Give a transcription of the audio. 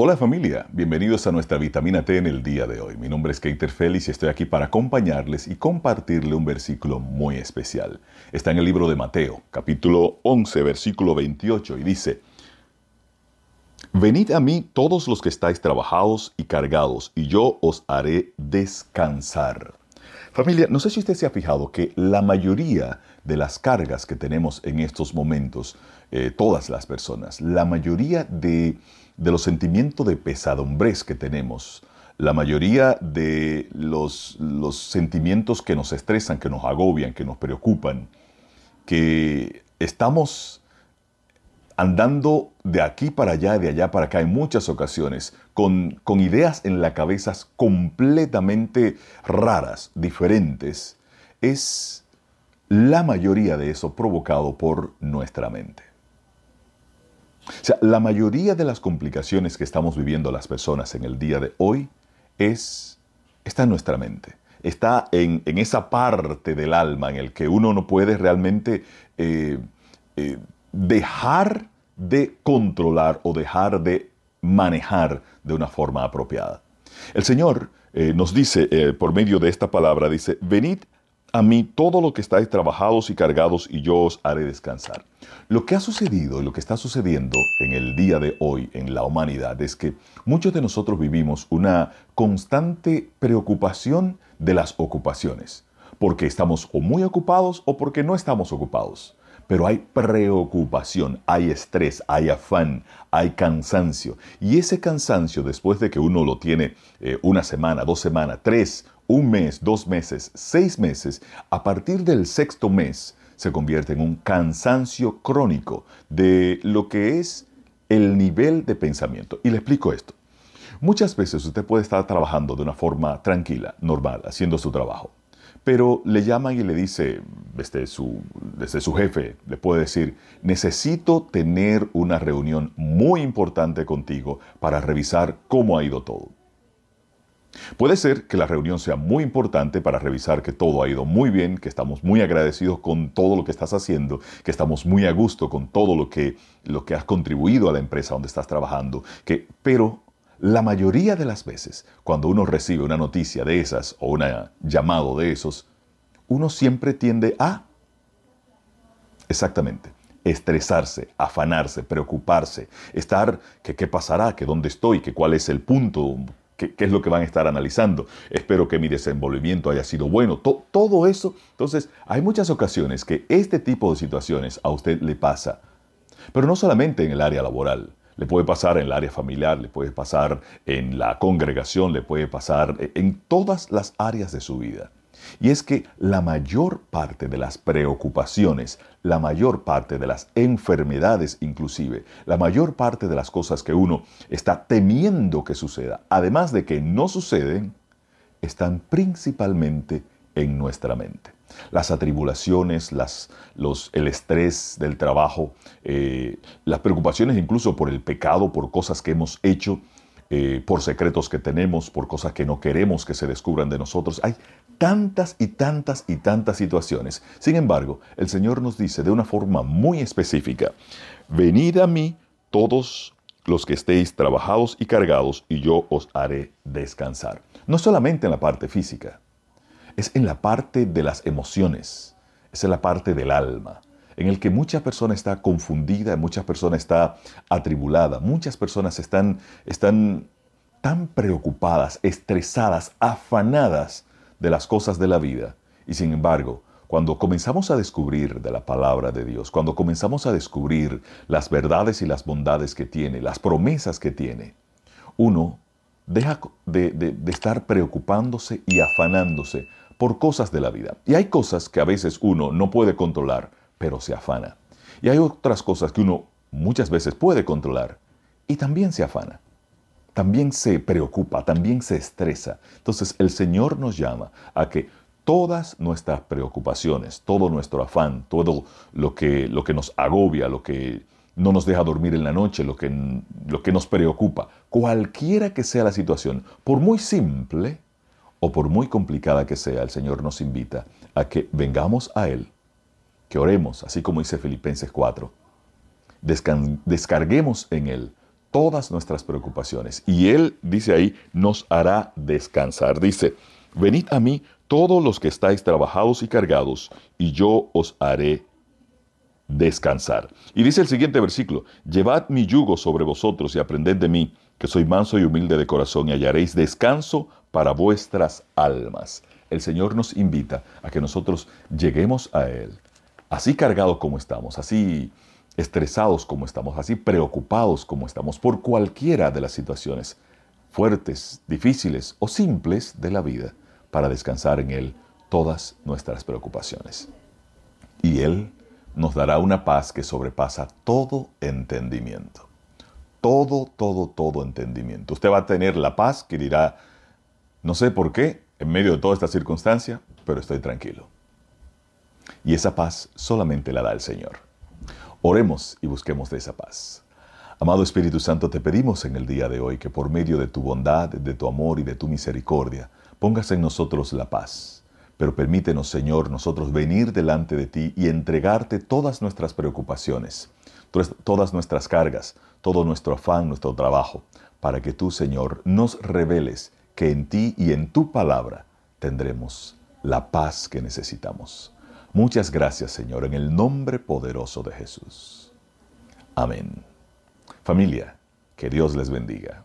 Hola familia, bienvenidos a nuestra vitamina T en el día de hoy. Mi nombre es Keiter Félix y estoy aquí para acompañarles y compartirle un versículo muy especial. Está en el libro de Mateo, capítulo 11, versículo 28 y dice, Venid a mí todos los que estáis trabajados y cargados y yo os haré descansar. Familia, no sé si usted se ha fijado que la mayoría de las cargas que tenemos en estos momentos, eh, todas las personas, la mayoría de los sentimientos de pesadumbres que tenemos, la mayoría de los, los sentimientos que nos estresan, que nos agobian, que nos preocupan, que estamos andando de aquí para allá, de allá para acá en muchas ocasiones, con, con ideas en la cabeza completamente raras, diferentes, es la mayoría de eso provocado por nuestra mente. O sea, la mayoría de las complicaciones que estamos viviendo las personas en el día de hoy es, está en nuestra mente. Está en, esa parte del alma en el que uno no puede realmente eh, eh, dejar de controlar o dejar de manejar de una forma apropiada. El Señor eh, nos dice por medio de esta palabra, dice, venid a mí todo lo que estáis trabajados y cargados y yo os haré descansar. Lo que ha sucedido y lo que está sucediendo en el día de hoy en la humanidad es que muchos de nosotros vivimos una constante preocupación de las ocupaciones, porque estamos o muy ocupados o porque no estamos ocupados. Pero hay preocupación, hay estrés, hay afán, hay cansancio. Y ese cansancio, después de que uno lo tiene eh, una semana, dos semanas, tres un mes, dos meses, seis meses, a partir del sexto mes se convierte en un cansancio crónico de lo que es el nivel de pensamiento. Y le explico esto. Muchas veces usted puede estar trabajando de una forma tranquila, normal, haciendo su trabajo, pero le llaman y le dice, desde su, desde su jefe, le puede decir, necesito tener una reunión muy importante contigo para revisar cómo ha ido todo. Puede ser que la reunión sea muy importante para revisar que todo ha ido muy bien, que estamos muy agradecidos con todo lo que estás haciendo, que estamos muy a gusto con todo lo que, lo que has contribuido a la empresa donde estás trabajando, que, pero la mayoría de las veces, cuando uno recibe una noticia de esas o un llamado de esos, uno siempre tiende a, exactamente, estresarse, afanarse, preocuparse, estar, que qué pasará, que dónde estoy, que cuál es el punto, qué, es lo que van a estar analizando. Espero que mi desenvolvimiento haya sido bueno. todo eso. Entonces, hay muchas ocasiones que este tipo de situaciones a usted le pasa. Pero no solamente en el área laboral. Le puede pasar en el área familiar, le puede pasar en la congregación, le puede pasar en todas las áreas de su vida. Y es que la mayor parte de las preocupaciones, la mayor parte de las enfermedades inclusive, la mayor parte de las cosas que uno está temiendo que suceda, además de que no suceden, están principalmente en nuestra mente. Las atribulaciones, el estrés del trabajo, eh, las preocupaciones incluso por el pecado, por cosas que hemos hecho, eh, por secretos que tenemos, por cosas que no queremos que se descubran de nosotros. Hay tantas y tantas y tantas situaciones. Sin embargo, el Señor nos dice de una forma muy específica, venid a mí todos los que estéis trabajados y cargados, y yo os haré descansar. No solamente en la parte física, es en la parte de las emociones, es en la parte del alma, en el que mucha persona está confundida, muchas personas está atribulada, muchas personas están, están tan preocupadas, estresadas, afanadas de las cosas de la vida. Y sin embargo, cuando comenzamos a descubrir de la palabra de Dios, cuando comenzamos a descubrir las verdades y las bondades que tiene, las promesas que tiene, uno deja de, de, estar preocupándose y afanándose por cosas de la vida. Y hay cosas que a veces uno no puede controlar, pero se afana. Y hay otras cosas que uno muchas veces puede controlar y también se afana. También se preocupa, también se estresa. Entonces el Señor nos llama a que todas nuestras preocupaciones, todo nuestro afán, todo lo que, lo que nos agobia, lo que no nos deja dormir en la noche, lo que, lo que nos preocupa. Cualquiera que sea la situación, por muy simple o por muy complicada que sea, el Señor nos invita a que vengamos a Él, que oremos, así como dice Filipenses 4, descarguemos en Él todas nuestras preocupaciones y Él, dice ahí, nos hará descansar. Dice, venid a mí todos los que estáis trabajados y cargados, y yo os haré descansar. Y dice el siguiente versículo, llevad mi yugo sobre vosotros y aprended de mí, que soy manso y humilde de corazón, y hallaréis descanso para vuestras almas. El Señor nos invita a que nosotros lleguemos a Él, así cargados como estamos, así estresados como estamos, así preocupados como estamos por cualquiera de las situaciones fuertes, difíciles o simples de la vida, para descansar en Él todas nuestras preocupaciones. Y Él nos dará una paz que sobrepasa todo entendimiento. Todo, todo, todo entendimiento. Usted va a tener la paz que dirá, no sé por qué, en medio de toda esta circunstancia, pero estoy tranquilo. Y esa paz solamente la da el Señor. Oremos y busquemos de esa paz. Amado Espíritu Santo, te pedimos en el día de hoy que por medio de tu bondad, de tu amor y de tu misericordia, pongas en nosotros la paz pero permítenos, Señor, nosotros venir delante de ti y entregarte todas nuestras preocupaciones, todas nuestras cargas, todo nuestro afán, nuestro trabajo, para que tú, Señor, nos reveles que en ti y en tu palabra tendremos la paz que necesitamos. Muchas gracias, Señor, en el nombre poderoso de Jesús. Amén. Familia, que Dios les bendiga.